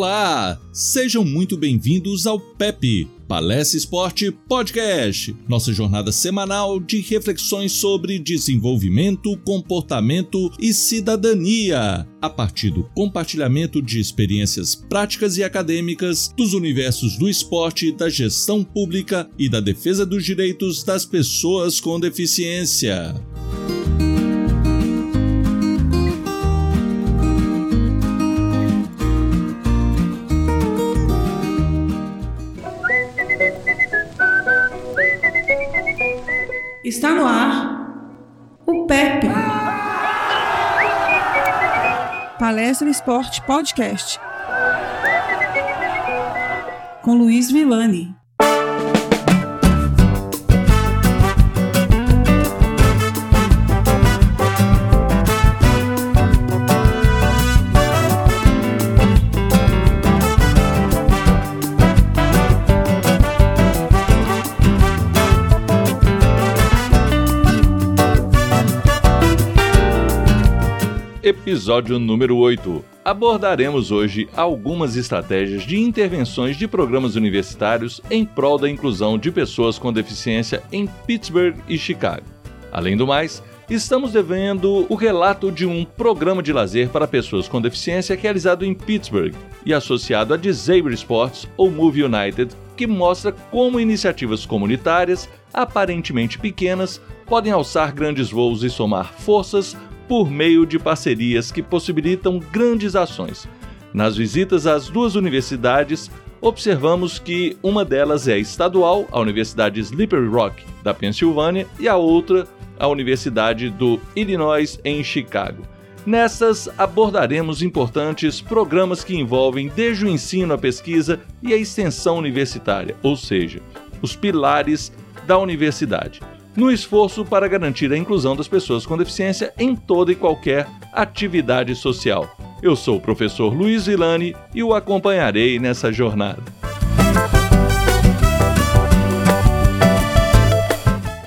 Olá, sejam muito bem-vindos ao PEP, Palestra Esporte Podcast, nossa jornada semanal de reflexões sobre desenvolvimento, comportamento e cidadania, a partir do compartilhamento de experiências práticas e acadêmicas dos universos do esporte, da gestão pública e da defesa dos direitos das pessoas com deficiência. Está no ar o PEP. Palestra Esporte Podcast. Com Luiz Villani. Episódio número 8. Abordaremos hoje algumas estratégias de intervenções de programas universitários em prol da inclusão de pessoas com deficiência em Pittsburgh e Chicago. Além do mais, estamos devendo o relato de um programa de lazer para pessoas com deficiência realizado em Pittsburgh e associado a Disabled Sports ou Move United, que mostra como iniciativas comunitárias, aparentemente pequenas, podem alçar grandes voos e somar forças por meio de parcerias que possibilitam grandes ações. Nas visitas às duas universidades, observamos que uma delas é estadual, a Universidade Slippery Rock, da Pensilvânia, e a outra, a Universidade do Illinois, em Chicago. Nessas abordaremos importantes programas que envolvem desde o ensino, a pesquisa e a extensão universitária, ou seja, os pilares da universidade no esforço para garantir a inclusão das pessoas com deficiência em toda e qualquer atividade social. Eu sou o professor Luiz Vilani e o acompanharei nessa jornada.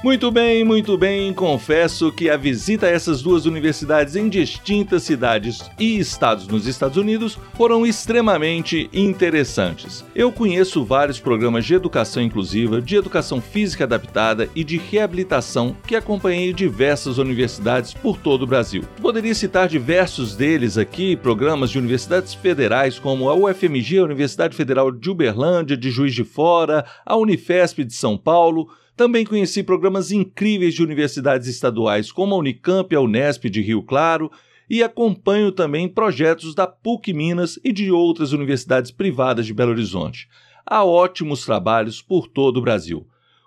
Muito bem, muito bem. Confesso que a visita a essas duas universidades em distintas cidades e estados nos Estados Unidos foram extremamente interessantes. Eu conheço vários programas de educação inclusiva, de educação física adaptada e de reabilitação que acompanhei diversas universidades por todo o Brasil. Poderia citar diversos deles aqui, programas de universidades federais como a UFMG, a Universidade Federal de Uberlândia, de Juiz de Fora, a Unifesp de São Paulo, também conheci programas incríveis de universidades estaduais como a Unicamp e a Unesp de Rio Claro e acompanho também projetos da PUC Minas e de outras universidades privadas de Belo Horizonte. Há ótimos trabalhos por todo o Brasil.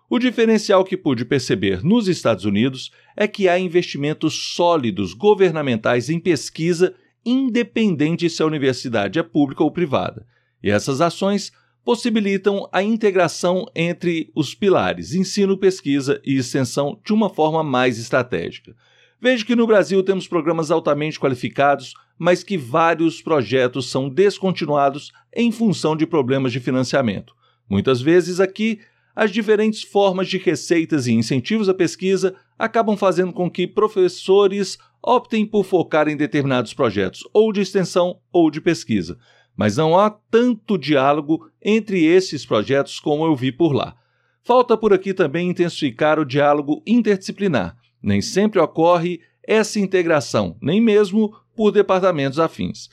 O diferencial que pude perceber nos Estados Unidos é que há investimentos sólidos governamentais em pesquisa, independente se a universidade é pública ou privada. E essas ações possibilitam a integração entre os pilares ensino, pesquisa e extensão de uma forma mais estratégica. Vejo que no Brasil temos programas altamente qualificados, mas que vários projetos são descontinuados em função de problemas de financiamento. Muitas vezes aqui, as diferentes formas de receitas e incentivos à pesquisa acabam fazendo com que professores optem por focar em determinados projetos, ou de extensão ou de pesquisa, mas não há tanto diálogo entre esses projetos como eu vi por lá. Falta por aqui também intensificar o diálogo interdisciplinar. Nem sempre ocorre essa integração, nem mesmo por departamentos afins.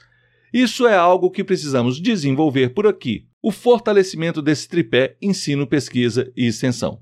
Isso é algo que precisamos desenvolver por aqui: o fortalecimento desse tripé ensino, pesquisa e extensão.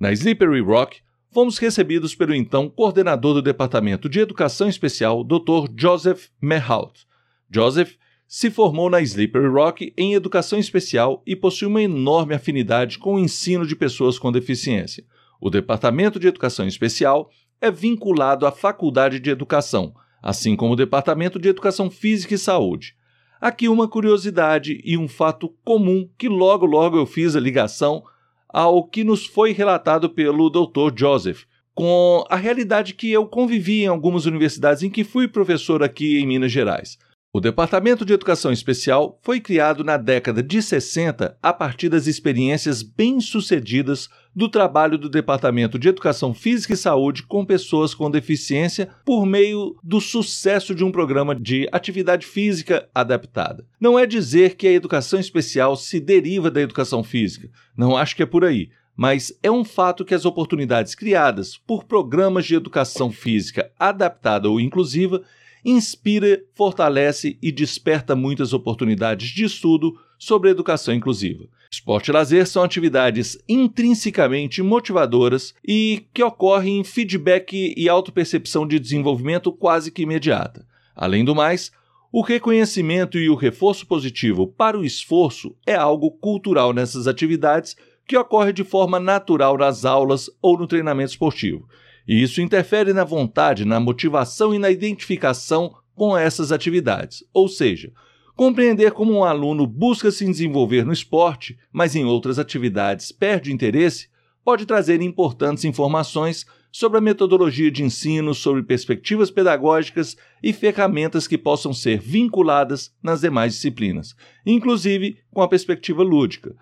Na Slippery Rock, fomos recebidos pelo então coordenador do Departamento de Educação Especial, Dr. Joseph Mehout. Joseph se formou na Slippery Rock em Educação Especial e possui uma enorme afinidade com o ensino de pessoas com deficiência. O Departamento de Educação Especial é vinculado à Faculdade de Educação, assim como o Departamento de Educação Física e Saúde. Aqui uma curiosidade e um fato comum que logo logo eu fiz a ligação ao que nos foi relatado pelo Dr. Joseph, com a realidade que eu convivi em algumas universidades em que fui professor aqui em Minas Gerais. O Departamento de Educação Especial foi criado na década de 60 a partir das experiências bem-sucedidas do trabalho do Departamento de Educação Física e Saúde com pessoas com deficiência por meio do sucesso de um programa de atividade física adaptada. Não é dizer que a educação especial se deriva da educação física, não acho que é por aí mas é um fato que as oportunidades criadas por programas de educação física adaptada ou inclusiva inspira, fortalece e desperta muitas oportunidades de estudo sobre educação inclusiva. Esporte e lazer são atividades intrinsecamente motivadoras e que ocorrem em feedback e autopercepção de desenvolvimento quase que imediata. Além do mais, o reconhecimento e o reforço positivo para o esforço é algo cultural nessas atividades que ocorre de forma natural nas aulas ou no treinamento esportivo. E isso interfere na vontade, na motivação e na identificação com essas atividades. Ou seja, compreender como um aluno busca se desenvolver no esporte, mas em outras atividades perde interesse, pode trazer importantes informações sobre a metodologia de ensino, sobre perspectivas pedagógicas e ferramentas que possam ser vinculadas nas demais disciplinas, inclusive com a perspectiva lúdica,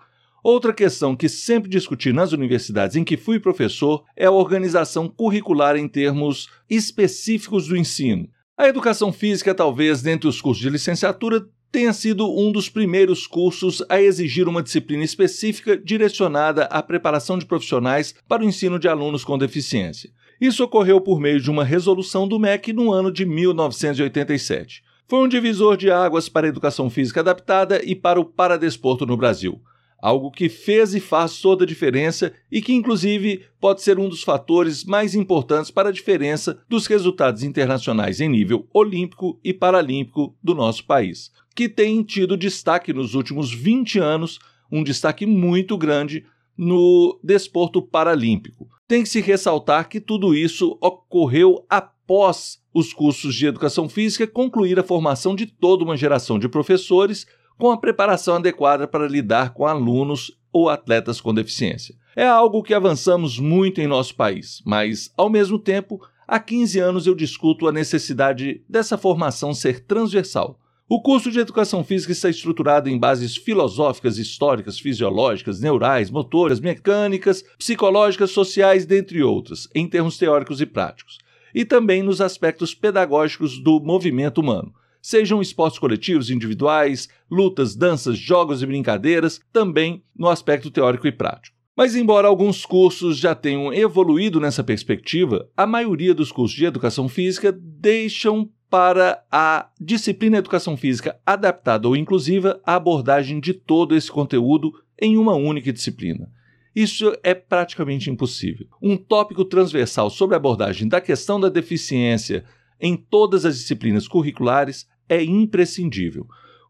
Outra questão que sempre discuti nas universidades em que fui professor é a organização curricular em termos específicos do ensino. A educação física, talvez, dentre os cursos de licenciatura, tenha sido um dos primeiros cursos a exigir uma disciplina específica direcionada à preparação de profissionais para o ensino de alunos com deficiência. Isso ocorreu por meio de uma resolução do MEC no ano de 1987. Foi um divisor de águas para a educação física adaptada e para o paradesporto no Brasil algo que fez e faz toda a diferença e que, inclusive, pode ser um dos fatores mais importantes para a diferença dos resultados internacionais em nível olímpico e paralímpico do nosso país, que tem tido destaque nos últimos 20 anos, um destaque muito grande no desporto paralímpico. Tem que se ressaltar que tudo isso ocorreu após os cursos de educação física concluir a formação de toda uma geração de professores com a preparação adequada para lidar com alunos ou atletas com deficiência. É algo que avançamos muito em nosso país, mas, ao mesmo tempo, há 15 anos eu discuto a necessidade dessa formação ser transversal. O curso de Educação Física está estruturado em bases filosóficas, históricas, fisiológicas, neurais, motoras, mecânicas, psicológicas, sociais, dentre outras, em termos teóricos e práticos, e também nos aspectos pedagógicos do movimento humano sejam esportes coletivos, individuais, lutas, danças, jogos e brincadeiras, também no aspecto teórico e prático. Mas, embora alguns cursos já tenham evoluído nessa perspectiva, a maioria dos cursos de educação física deixam para a disciplina Educação Física adaptada ou inclusiva a abordagem de todo esse conteúdo em uma única disciplina. Isso é praticamente impossível. Um tópico transversal sobre a abordagem da questão da deficiência em todas as disciplinas curriculares é imprescindível.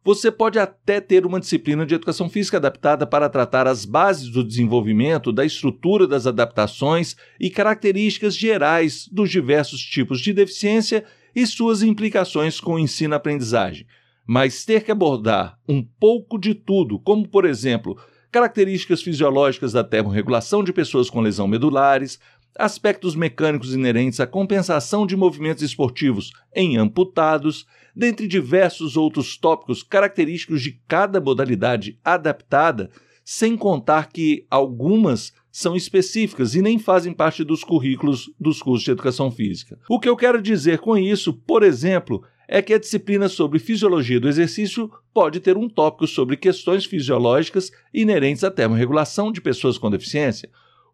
Você pode até ter uma disciplina de educação física adaptada para tratar as bases do desenvolvimento, da estrutura das adaptações e características gerais dos diversos tipos de deficiência e suas implicações com o ensino-aprendizagem. Mas ter que abordar um pouco de tudo, como por exemplo, características fisiológicas da termorregulação de pessoas com lesão medulares, aspectos mecânicos inerentes à compensação de movimentos esportivos em amputados, dentre diversos outros tópicos característicos de cada modalidade adaptada, sem contar que algumas são específicas e nem fazem parte dos currículos dos cursos de educação física. O que eu quero dizer com isso, por exemplo, é que a disciplina sobre fisiologia do exercício pode ter um tópico sobre questões fisiológicas inerentes à termorregulação de pessoas com deficiência,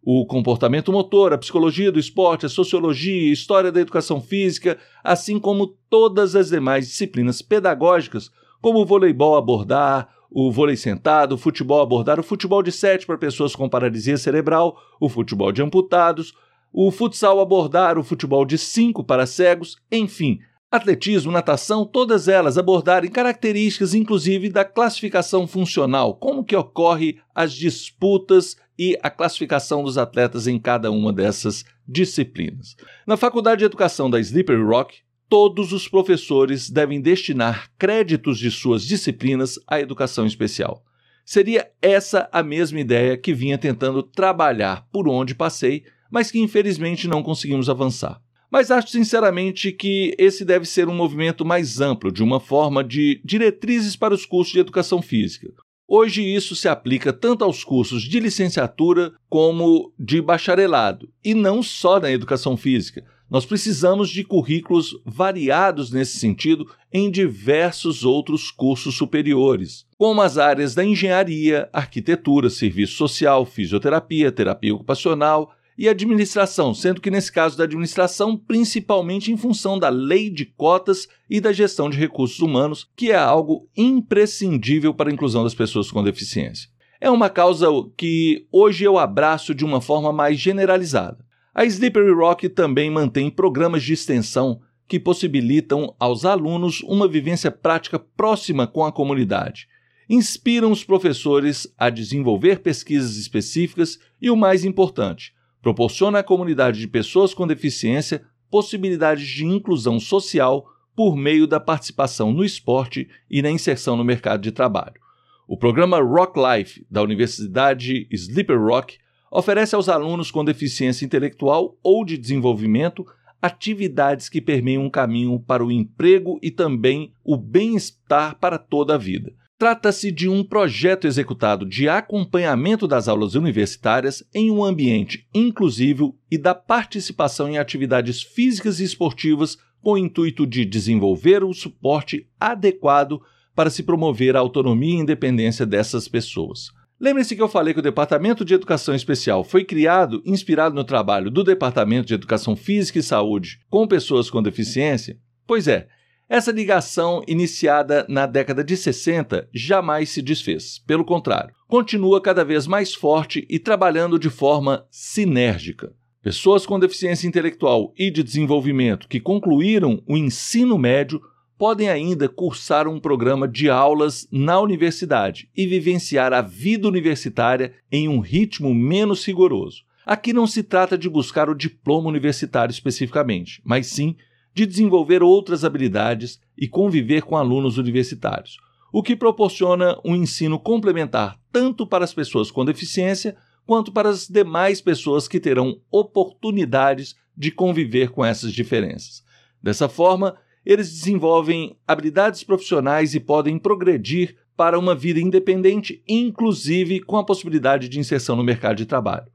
o comportamento motor, a psicologia do esporte, a sociologia, a história da educação física, assim como todas as demais disciplinas pedagógicas, como o voleibol abordar, o vôlei sentado, o futebol abordar, o futebol de sete para pessoas com paralisia cerebral, o futebol de amputados, o futsal abordar, o futebol de cinco para cegos, enfim, atletismo, natação, todas elas abordarem características inclusive da classificação funcional, como que ocorre as disputas e a classificação dos atletas em cada uma dessas disciplinas. Na Faculdade de Educação da Slippery Rock, todos os professores devem destinar créditos de suas disciplinas à educação especial. Seria essa a mesma ideia que vinha tentando trabalhar por onde passei, mas que infelizmente não conseguimos avançar. Mas acho sinceramente que esse deve ser um movimento mais amplo, de uma forma de diretrizes para os cursos de educação física. Hoje isso se aplica tanto aos cursos de licenciatura como de bacharelado, e não só na educação física. Nós precisamos de currículos variados nesse sentido em diversos outros cursos superiores, como as áreas da engenharia, arquitetura, serviço social, fisioterapia, terapia ocupacional e administração, sendo que nesse caso da administração, principalmente em função da lei de cotas e da gestão de recursos humanos, que é algo imprescindível para a inclusão das pessoas com deficiência. É uma causa que hoje eu abraço de uma forma mais generalizada. A Slippery Rock também mantém programas de extensão que possibilitam aos alunos uma vivência prática próxima com a comunidade. Inspiram os professores a desenvolver pesquisas específicas e, o mais importante, proporciona à comunidade de pessoas com deficiência possibilidades de inclusão social por meio da participação no esporte e na inserção no mercado de trabalho. O programa Rock Life da Universidade Slippery Rock oferece aos alunos com deficiência intelectual ou de desenvolvimento atividades que permeiam um caminho para o emprego e também o bem-estar para toda a vida. Trata-se de um projeto executado de acompanhamento das aulas universitárias em um ambiente inclusivo e da participação em atividades físicas e esportivas com o intuito de desenvolver o suporte adequado para se promover a autonomia e independência dessas pessoas. Lembre-se que eu falei que o Departamento de Educação Especial foi criado inspirado no trabalho do Departamento de Educação Física e Saúde com pessoas com deficiência? Pois é, essa ligação, iniciada na década de 60, jamais se desfez. Pelo contrário, continua cada vez mais forte e trabalhando de forma sinérgica. Pessoas com deficiência intelectual e de desenvolvimento que concluíram o ensino médio podem ainda cursar um programa de aulas na universidade e vivenciar a vida universitária em um ritmo menos rigoroso. Aqui não se trata de buscar o diploma universitário especificamente, mas sim de desenvolver outras habilidades e conviver com alunos universitários, o que proporciona um ensino complementar tanto para as pessoas com deficiência quanto para as demais pessoas que terão oportunidades de conviver com essas diferenças. Dessa forma, eles desenvolvem habilidades profissionais e podem progredir para uma vida independente, inclusive com a possibilidade de inserção no mercado de trabalho.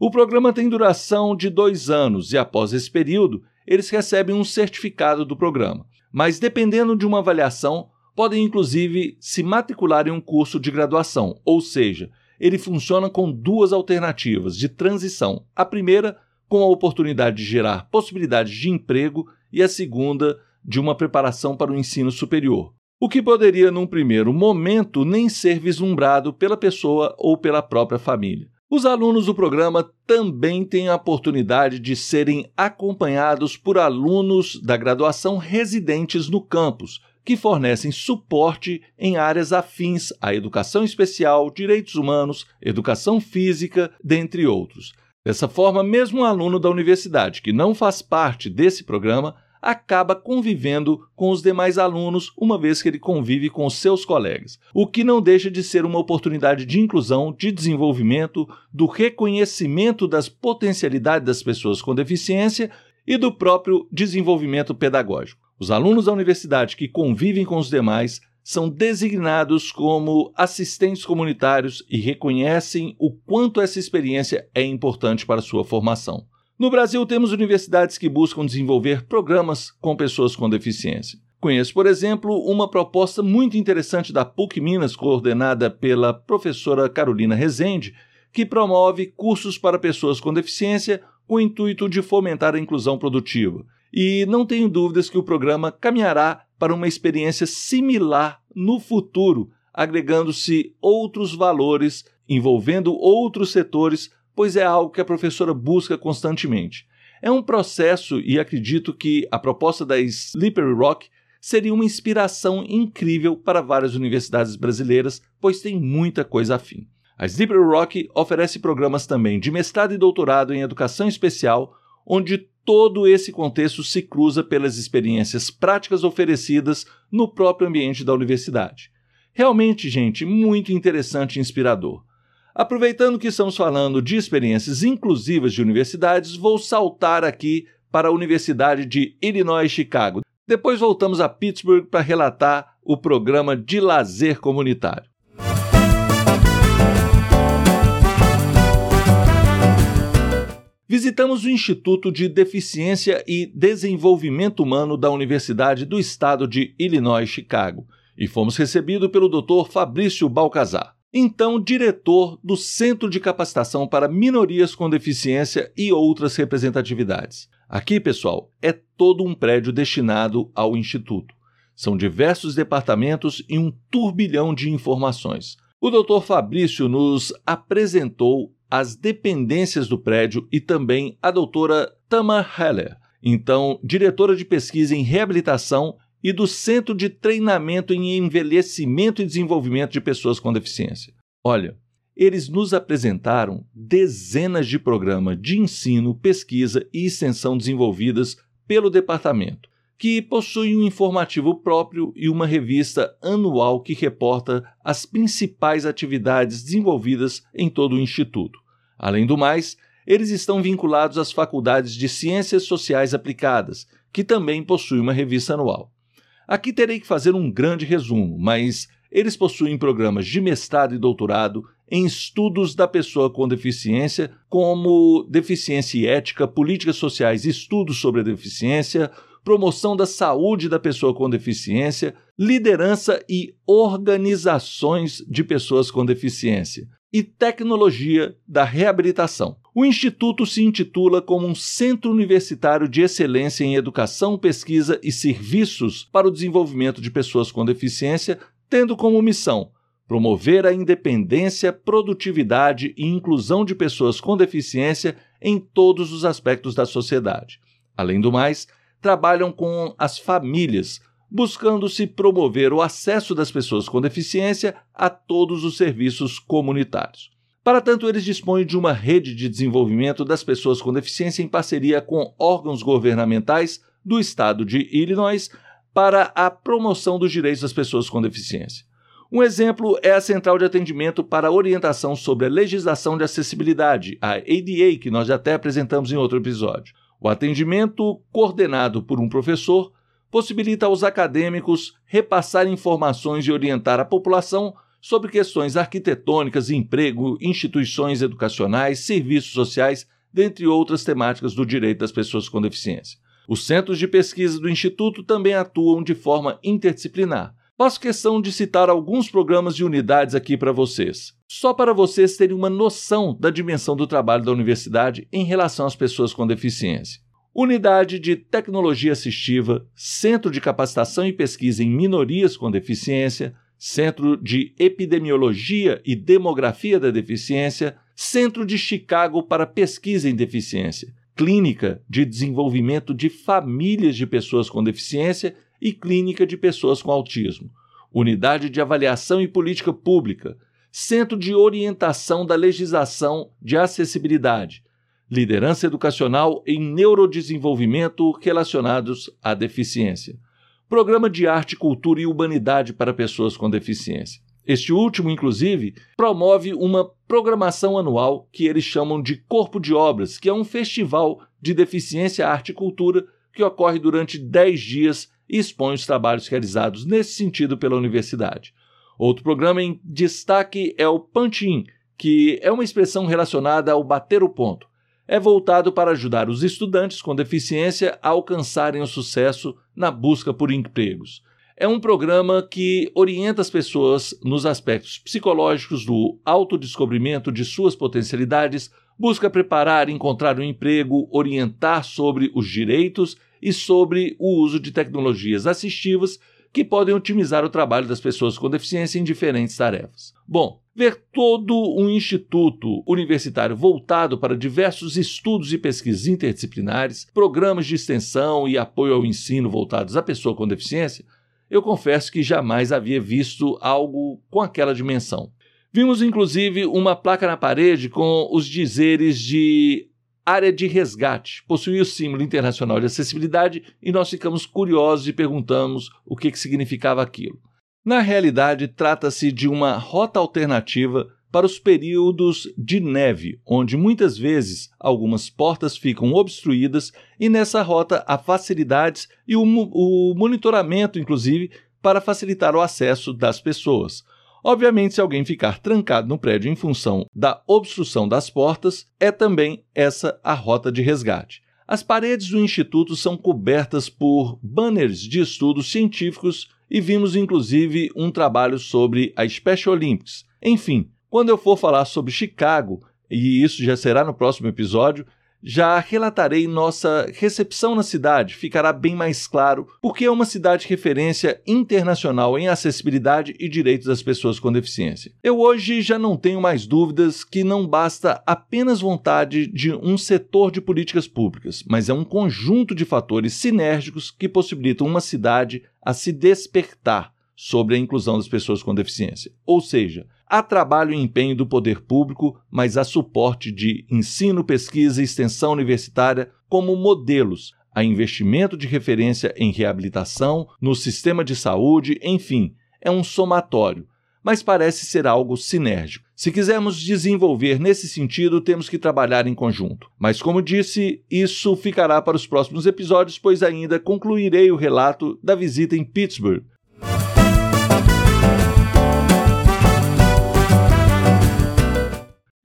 O programa tem duração de dois anos e, após esse período, eles recebem um certificado do programa. Mas, dependendo de uma avaliação, podem inclusive se matricular em um curso de graduação, ou seja, ele funciona com duas alternativas de transição. A primeira, com a oportunidade de gerar possibilidades de emprego, e a segunda, de uma preparação para o ensino superior, o que poderia, num primeiro momento, nem ser vislumbrado pela pessoa ou pela própria família. Os alunos do programa também têm a oportunidade de serem acompanhados por alunos da graduação residentes no campus, que fornecem suporte em áreas afins à educação especial, direitos humanos, educação física, dentre outros. Dessa forma, mesmo um aluno da universidade que não faz parte desse programa acaba convivendo com os demais alunos, uma vez que ele convive com seus colegas, o que não deixa de ser uma oportunidade de inclusão, de desenvolvimento, do reconhecimento das potencialidades das pessoas com deficiência e do próprio desenvolvimento pedagógico. Os alunos da universidade que convivem com os demais são designados como assistentes comunitários e reconhecem o quanto essa experiência é importante para sua formação. No Brasil, temos universidades que buscam desenvolver programas com pessoas com deficiência. Conheço, por exemplo, uma proposta muito interessante da PUC Minas, coordenada pela professora Carolina Rezende, que promove cursos para pessoas com deficiência com o intuito de fomentar a inclusão produtiva. E não tenho dúvidas que o programa caminhará para uma experiência similar no futuro, agregando-se outros valores, envolvendo outros setores pois é algo que a professora busca constantemente. É um processo e acredito que a proposta da Slippery Rock seria uma inspiração incrível para várias universidades brasileiras, pois tem muita coisa afim. A Slippery Rock oferece programas também de mestrado e doutorado em educação especial, onde todo esse contexto se cruza pelas experiências práticas oferecidas no próprio ambiente da universidade. Realmente, gente, muito interessante e inspirador. Aproveitando que estamos falando de experiências inclusivas de universidades, vou saltar aqui para a Universidade de Illinois Chicago. Depois voltamos a Pittsburgh para relatar o programa de lazer comunitário. Visitamos o Instituto de Deficiência e Desenvolvimento Humano da Universidade do Estado de Illinois, Chicago, e fomos recebidos pelo Dr. Fabrício Balcazar, então diretor do Centro de Capacitação para Minorias com Deficiência e outras representatividades. Aqui, pessoal, é todo um prédio destinado ao Instituto. São diversos departamentos e um turbilhão de informações. O Dr. Fabrício nos apresentou as dependências do prédio e também a doutora Tamar Heller, então diretora de pesquisa em reabilitação e do Centro de Treinamento em Envelhecimento e Desenvolvimento de Pessoas com Deficiência. Olha, eles nos apresentaram dezenas de programas de ensino, pesquisa e extensão desenvolvidas pelo departamento, que possuem um informativo próprio e uma revista anual que reporta as principais atividades desenvolvidas em todo o Instituto. Além do mais, eles estão vinculados às faculdades de Ciências Sociais Aplicadas, que também possuem uma revista anual. Aqui terei que fazer um grande resumo, mas eles possuem programas de mestrado e doutorado em estudos da pessoa com deficiência, como deficiência e ética, políticas sociais e estudos sobre a deficiência, promoção da saúde da pessoa com deficiência, liderança e organizações de pessoas com deficiência e tecnologia da reabilitação. O instituto se intitula como um centro universitário de excelência em educação, pesquisa e serviços para o desenvolvimento de pessoas com deficiência, tendo como missão promover a independência, produtividade e inclusão de pessoas com deficiência em todos os aspectos da sociedade. Além do mais, trabalham com as famílias, buscando-se promover o acesso das pessoas com deficiência a todos os serviços comunitários. Para tanto, eles dispõem de uma rede de desenvolvimento das pessoas com deficiência em parceria com órgãos governamentais do estado de Illinois para a promoção dos direitos das pessoas com deficiência. Um exemplo é a Central de Atendimento para Orientação sobre a Legislação de Acessibilidade, a ADA, que nós já até apresentamos em outro episódio. O atendimento, coordenado por um professor, possibilita aos acadêmicos repassar informações e orientar a população sobre questões arquitetônicas, emprego, instituições educacionais, serviços sociais, dentre outras temáticas do direito das pessoas com deficiência. Os centros de pesquisa do Instituto também atuam de forma interdisciplinar. Faço questão de citar alguns programas e unidades aqui para vocês, só para vocês terem uma noção da dimensão do trabalho da universidade em relação às pessoas com deficiência. Unidade de Tecnologia Assistiva, Centro de Capacitação e Pesquisa em Minorias com Deficiência, Centro de Epidemiologia e Demografia da Deficiência, Centro de Chicago para Pesquisa em Deficiência, Clínica de Desenvolvimento de Famílias de Pessoas com Deficiência e Clínica de Pessoas com Autismo, Unidade de Avaliação e Política Pública, Centro de Orientação da Legislação de Acessibilidade, liderança educacional em neurodesenvolvimento relacionados à deficiência. Programa de Arte, Cultura e Humanidade para pessoas com deficiência. Este último, inclusive, promove uma programação anual que eles chamam de Corpo de Obras, que é um festival de deficiência, arte e cultura que ocorre durante 10 dias e expõe os trabalhos realizados nesse sentido pela universidade. Outro programa em destaque é o Punch-In, que é uma expressão relacionada ao bater o ponto é voltado para ajudar os estudantes com deficiência a alcançarem o sucesso na busca por empregos. É um programa que orienta as pessoas nos aspectos psicológicos do autodescobrimento de suas potencialidades, busca preparar encontrar um emprego, orientar sobre os direitos e sobre o uso de tecnologias assistivas que podem otimizar o trabalho das pessoas com deficiência em diferentes tarefas. Bom, ver todo um instituto universitário voltado para diversos estudos e pesquisas interdisciplinares, programas de extensão e apoio ao ensino voltados à pessoa com deficiência, eu confesso que jamais havia visto algo com aquela dimensão. Vimos inclusive uma placa na parede com os dizeres de área de resgate possuía o símbolo internacional de acessibilidade e nós ficamos curiosos e perguntamos o que, que significava aquilo. Na realidade, trata-se de uma rota alternativa para os períodos de neve, onde muitas vezes algumas portas ficam obstruídas e nessa rota há facilidades e o, o monitoramento, inclusive, para facilitar o acesso das pessoas. Obviamente, se alguém ficar trancado no prédio em função da obstrução das portas, é também essa a rota de resgate. As paredes do instituto são cobertas por banners de estudos científicos e vimos inclusive um trabalho sobre a Special Olympics. Enfim, quando eu for falar sobre Chicago, e isso já será no próximo episódio, já relatarei nossa recepção na cidade, ficará bem mais claro porque é uma cidade referência internacional em acessibilidade e direitos das pessoas com deficiência. Eu hoje já não tenho mais dúvidas que não basta apenas vontade de um setor de políticas públicas, mas é um conjunto de fatores sinérgicos que possibilitam uma cidade a se despertar sobre a inclusão das pessoas com deficiência. Ou seja, Há trabalho e empenho do poder público, mas há suporte de ensino, pesquisa e extensão universitária como modelos, há investimento de referência em reabilitação, no sistema de saúde, enfim, é um somatório, mas parece ser algo sinérgico. Se quisermos desenvolver nesse sentido, temos que trabalhar em conjunto. Mas, como disse, isso ficará para os próximos episódios, pois ainda concluirei o relato da visita em Pittsburgh,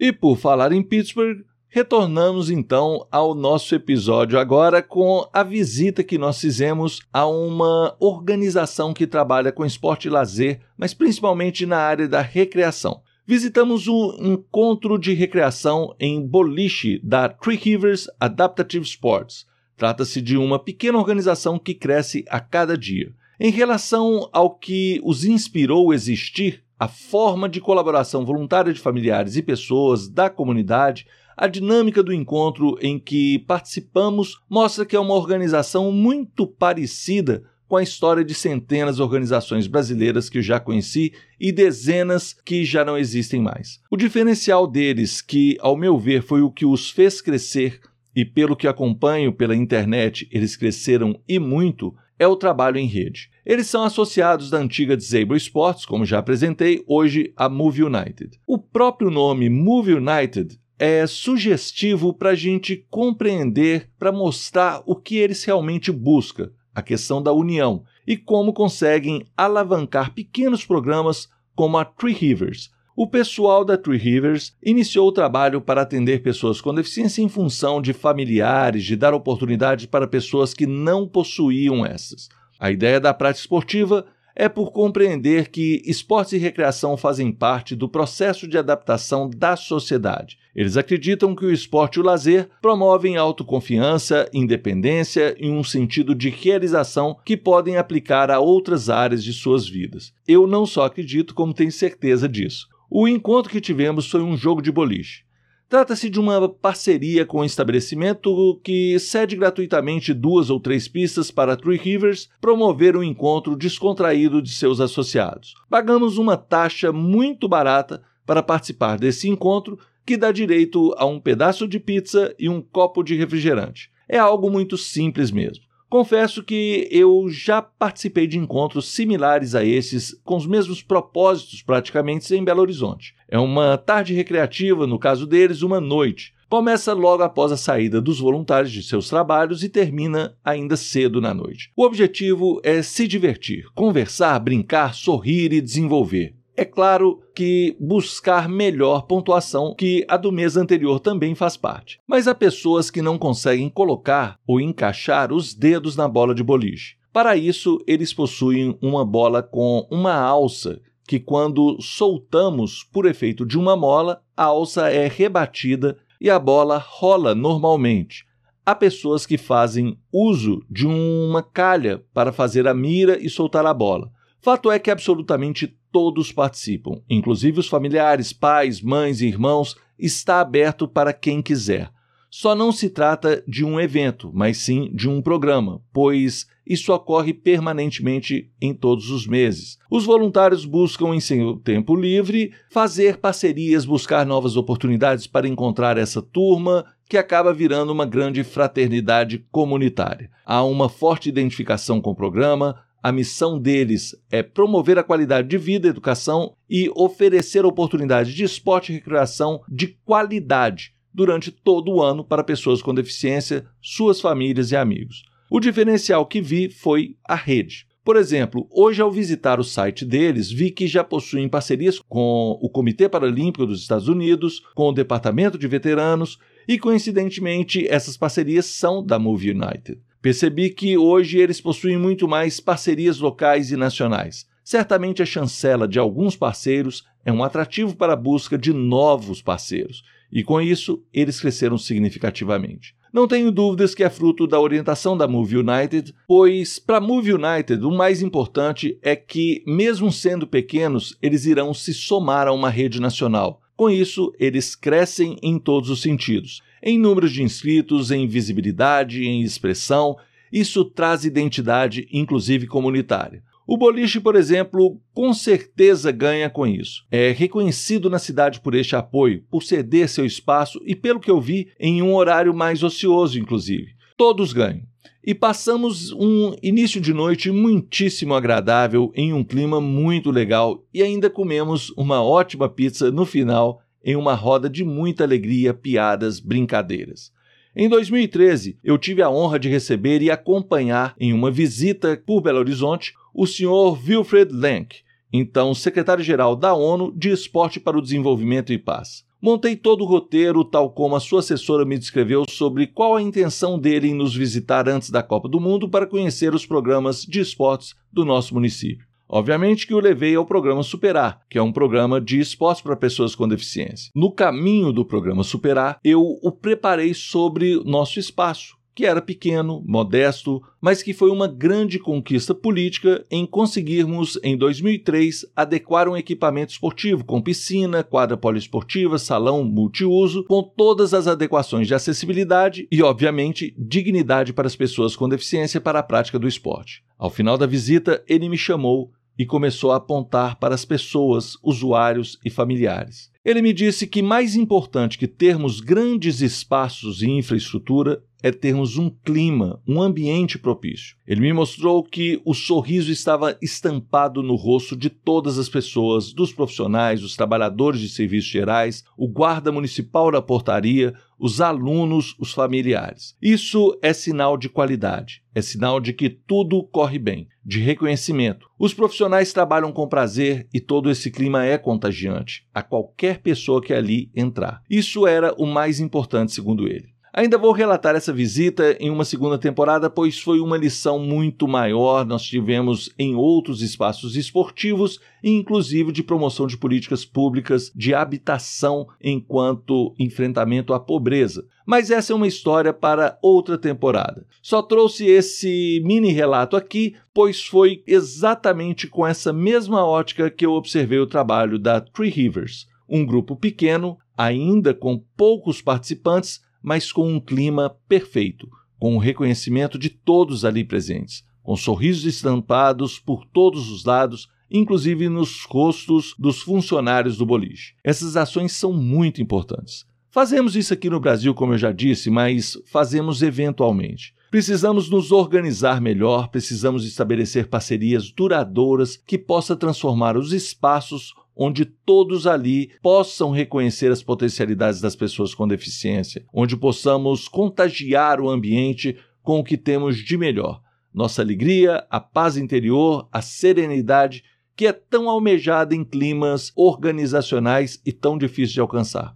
E por falar em Pittsburgh, retornamos então ao nosso episódio agora com a visita que nós fizemos a uma organização que trabalha com esporte e lazer, mas principalmente na área da recreação. Visitamos um encontro de recreação em boliche da Three Rivers Adaptative Sports. Trata-se de uma pequena organização que cresce a cada dia. Em relação ao que os inspirou a existir, a forma de colaboração voluntária de familiares e pessoas da comunidade, a dinâmica do encontro em que participamos mostra que é uma organização muito parecida com a história de centenas de organizações brasileiras que já conheci e dezenas que já não existem mais. O diferencial deles, que ao meu ver foi o que os fez crescer e pelo que acompanho pela internet, eles cresceram e muito, é o trabalho em rede. Eles são associados da antiga Disable Sports, como já apresentei, hoje a Move United. O próprio nome Move United é sugestivo para a gente compreender, para mostrar o que eles realmente buscam, a questão da união, e como conseguem alavancar pequenos programas como a Tree Rivers. O pessoal da Tree Rivers iniciou o trabalho para atender pessoas com deficiência em função de familiares, de dar oportunidade para pessoas que não possuíam essas. A ideia da prática esportiva é por compreender que esportes e recreação fazem parte do processo de adaptação da sociedade. Eles acreditam que o esporte e o lazer promovem autoconfiança, independência e um sentido de realização que podem aplicar a outras áreas de suas vidas. Eu não só acredito, como tenho certeza disso. O encontro que tivemos foi um jogo de boliche. Trata-se de uma parceria com o um estabelecimento que cede gratuitamente duas ou três pistas para Three Rivers promover um encontro descontraído de seus associados. Pagamos uma taxa muito barata para participar desse encontro que dá direito a um pedaço de pizza e um copo de refrigerante. É algo muito simples mesmo. Confesso que eu já participei de encontros similares a esses, com os mesmos propósitos praticamente em Belo Horizonte. É uma tarde recreativa, no caso deles, uma noite. Começa logo após a saída dos voluntários de seus trabalhos e termina ainda cedo na noite. O objetivo é se divertir, conversar, brincar, sorrir e desenvolver. É claro que buscar melhor pontuação que a do mês anterior também faz parte. Mas há pessoas que não conseguem colocar ou encaixar os dedos na bola de boliche. Para isso, eles possuem uma bola com uma alça que, quando soltamos por efeito de uma mola, a alça é rebatida e a bola rola normalmente. Há pessoas que fazem uso de uma calha para fazer a mira e soltar a bola. Fato é que absolutamente todos participam, inclusive os familiares, pais, mães e irmãos, está aberto para quem quiser. Só não se trata de um evento, mas sim de um programa, pois isso ocorre permanentemente em todos os meses. Os voluntários buscam, em seu tempo livre, fazer parcerias, buscar novas oportunidades para encontrar essa turma que acaba virando uma grande fraternidade comunitária. Há uma forte identificação com o programa, A missão deles é promover a qualidade de vida, educação e oferecer oportunidades de esporte e recreação de qualidade durante todo o ano para pessoas com deficiência, suas famílias e amigos. O diferencial que vi foi a rede. Por exemplo, hoje ao visitar o site deles, vi que já possuem parcerias com o Comitê Paralímpico dos Estados Unidos, com o Departamento de Veteranos e, coincidentemente, essas parcerias são da Move United. Percebi que hoje eles possuem muito mais parcerias locais e nacionais. Certamente a chancela de alguns parceiros é um atrativo para a busca de novos parceiros, e com isso eles cresceram significativamente. Não tenho dúvidas que é fruto da orientação da Move United, pois para Move United o mais importante é que, mesmo sendo pequenos, eles irão se somar a uma rede nacional. Com isso, eles crescem em todos os sentidos em números de inscritos, em visibilidade, em expressão. Isso traz identidade, inclusive comunitária. O boliche, por exemplo, com certeza ganha com isso. É reconhecido na cidade por este apoio, por ceder seu espaço e, pelo que eu vi, em um horário mais ocioso, inclusive. Todos ganham. E passamos um início de noite muitíssimo agradável, em um clima muito legal, e ainda comemos uma ótima pizza no final em uma roda de muita alegria, piadas, brincadeiras. Em 2013, eu tive a honra de receber e acompanhar em uma visita por Belo Horizonte o Sr. Wilfred Lenk, então secretário-geral da ONU de Esporte para o Desenvolvimento e Paz. Montei todo o roteiro, tal como a sua assessora me descreveu, sobre qual a intenção dele em nos visitar antes da Copa do Mundo para conhecer os programas de esportes do nosso município. Obviamente que o levei ao programa Superar, que é um programa de esportes para pessoas com deficiência. No caminho do programa Superar, eu o preparei sobre nosso espaço, que era pequeno, modesto, mas que foi uma grande conquista política em conseguirmos, em 2003, adequar um equipamento esportivo com piscina, quadra poliesportiva, salão multiuso, com todas as adequações de acessibilidade e, obviamente, dignidade para as pessoas com deficiência para a prática do esporte. Ao final da visita, ele me chamou e começou a apontar para as pessoas, usuários e familiares. Ele me disse que mais importante que termos grandes espaços e infraestrutura é termos um clima, um ambiente propício. Ele me mostrou que o sorriso estava estampado no rosto de todas as pessoas, dos profissionais, os trabalhadores de serviços gerais, o guarda municipal da portaria, os alunos, os familiares. Isso é sinal de qualidade, é sinal de que tudo corre bem, de reconhecimento. Os profissionais trabalham com prazer e todo esse clima é contagiante a qualquer pessoa que ali entrar. Isso era o mais importante, segundo ele. Ainda vou relatar essa visita em uma segunda temporada, pois foi uma lição muito maior. Nós tivemos em outros espaços esportivos, inclusive de promoção de políticas públicas de habitação enquanto enfrentamento à pobreza. Mas essa é uma história para outra temporada. Só trouxe esse mini relato aqui, pois foi exatamente com essa mesma ótica que eu observei o trabalho da Tree Rivers, um grupo pequeno, ainda com poucos participantes, mas com um clima perfeito, com o reconhecimento de todos ali presentes, com sorrisos estampados por todos os lados, inclusive nos rostos dos funcionários do boliche. Essas ações são muito importantes. Fazemos isso aqui no Brasil, como eu já disse, mas fazemos eventualmente. Precisamos nos organizar melhor, precisamos estabelecer parcerias duradouras que possa transformar os espaços onde todos ali possam reconhecer as potencialidades das pessoas com deficiência, onde possamos contagiar o ambiente com o que temos de melhor. Nossa alegria, a paz interior, a serenidade, que é tão almejada em climas organizacionais e tão difícil de alcançar.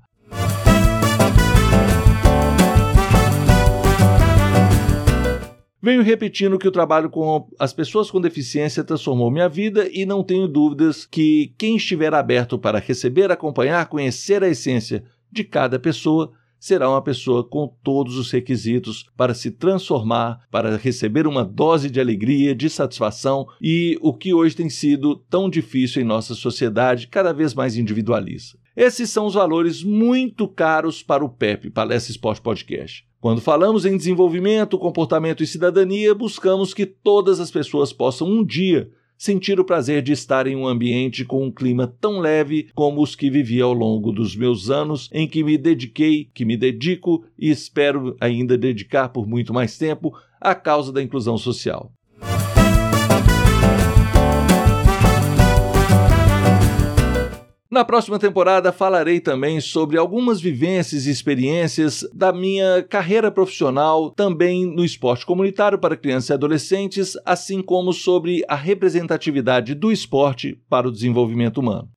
Venho repetindo que o trabalho com as pessoas com deficiência transformou minha vida e não tenho dúvidas que quem estiver aberto para receber, acompanhar, conhecer a essência de cada pessoa será uma pessoa com todos os requisitos para se transformar, para receber uma dose de alegria, de satisfação e o que hoje tem sido tão difícil em nossa sociedade, cada vez mais individualista. Esses são os valores muito caros para o PEP, Palestra Esporte Podcast. Quando falamos em desenvolvimento, comportamento e cidadania, buscamos que todas as pessoas possam um dia sentir o prazer de estar em um ambiente com um clima tão leve como os que vivi ao longo dos meus anos em que me dediquei, que me dedico e espero ainda dedicar por muito mais tempo à causa da inclusão social. Na próxima temporada falarei também sobre algumas vivências e experiências da minha carreira profissional, também no esporte comunitário para crianças e adolescentes, assim como sobre a representatividade do esporte para o desenvolvimento humano.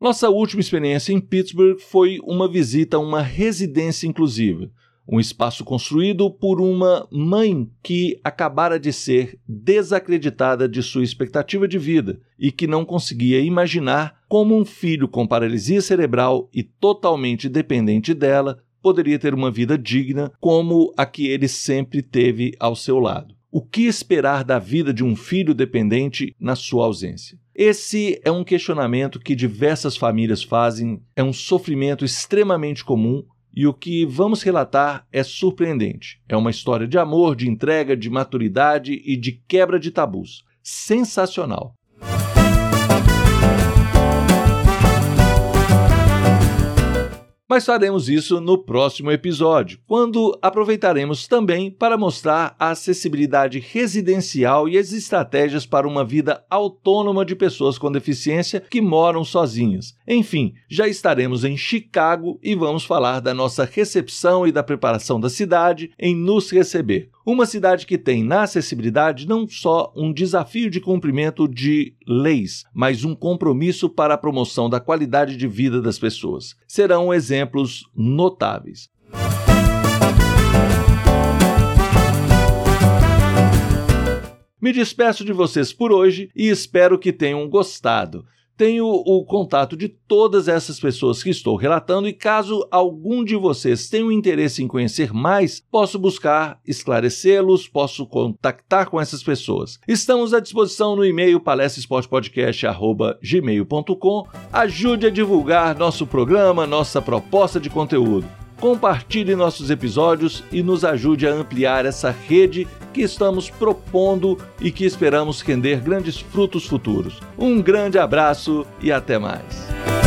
Nossa última experiência em Pittsburgh foi uma visita a uma residência inclusiva. Um espaço construído por uma mãe que acabara de ser desacreditada de sua expectativa de vida e que não conseguia imaginar como um filho com paralisia cerebral e totalmente dependente dela poderia ter uma vida digna como a que ele sempre teve ao seu lado. O que esperar da vida de um filho dependente na sua ausência? Esse é um questionamento que diversas famílias fazem, é um sofrimento extremamente comum e o que vamos relatar é surpreendente. É uma história de amor, de entrega, de maturidade e de quebra de tabus. Sensacional! Mas faremos isso no próximo episódio, quando aproveitaremos também para mostrar a acessibilidade residencial e as estratégias para uma vida autônoma de pessoas com deficiência que moram sozinhas. Enfim, já estaremos em Chicago e vamos falar da nossa recepção e da preparação da cidade em nos receber. Uma cidade que tem na acessibilidade não só um desafio de cumprimento de leis, mas um compromisso para a promoção da qualidade de vida das pessoas. Serão exemplos notáveis. Me despeço de vocês por hoje e espero que tenham gostado. Tenho o contato de todas essas pessoas que estou relatando e caso algum de vocês tenha um interesse em conhecer mais, posso buscar esclarecê-los, posso contactar com essas pessoas. Estamos à disposição no e-mail palestraesportepodcast@gmail.com. Ajude a divulgar nosso programa, nossa proposta de conteúdo compartilhe nossos episódios e nos ajude a ampliar essa rede que estamos propondo e que esperamos render grandes frutos futuros. Um grande abraço e até mais.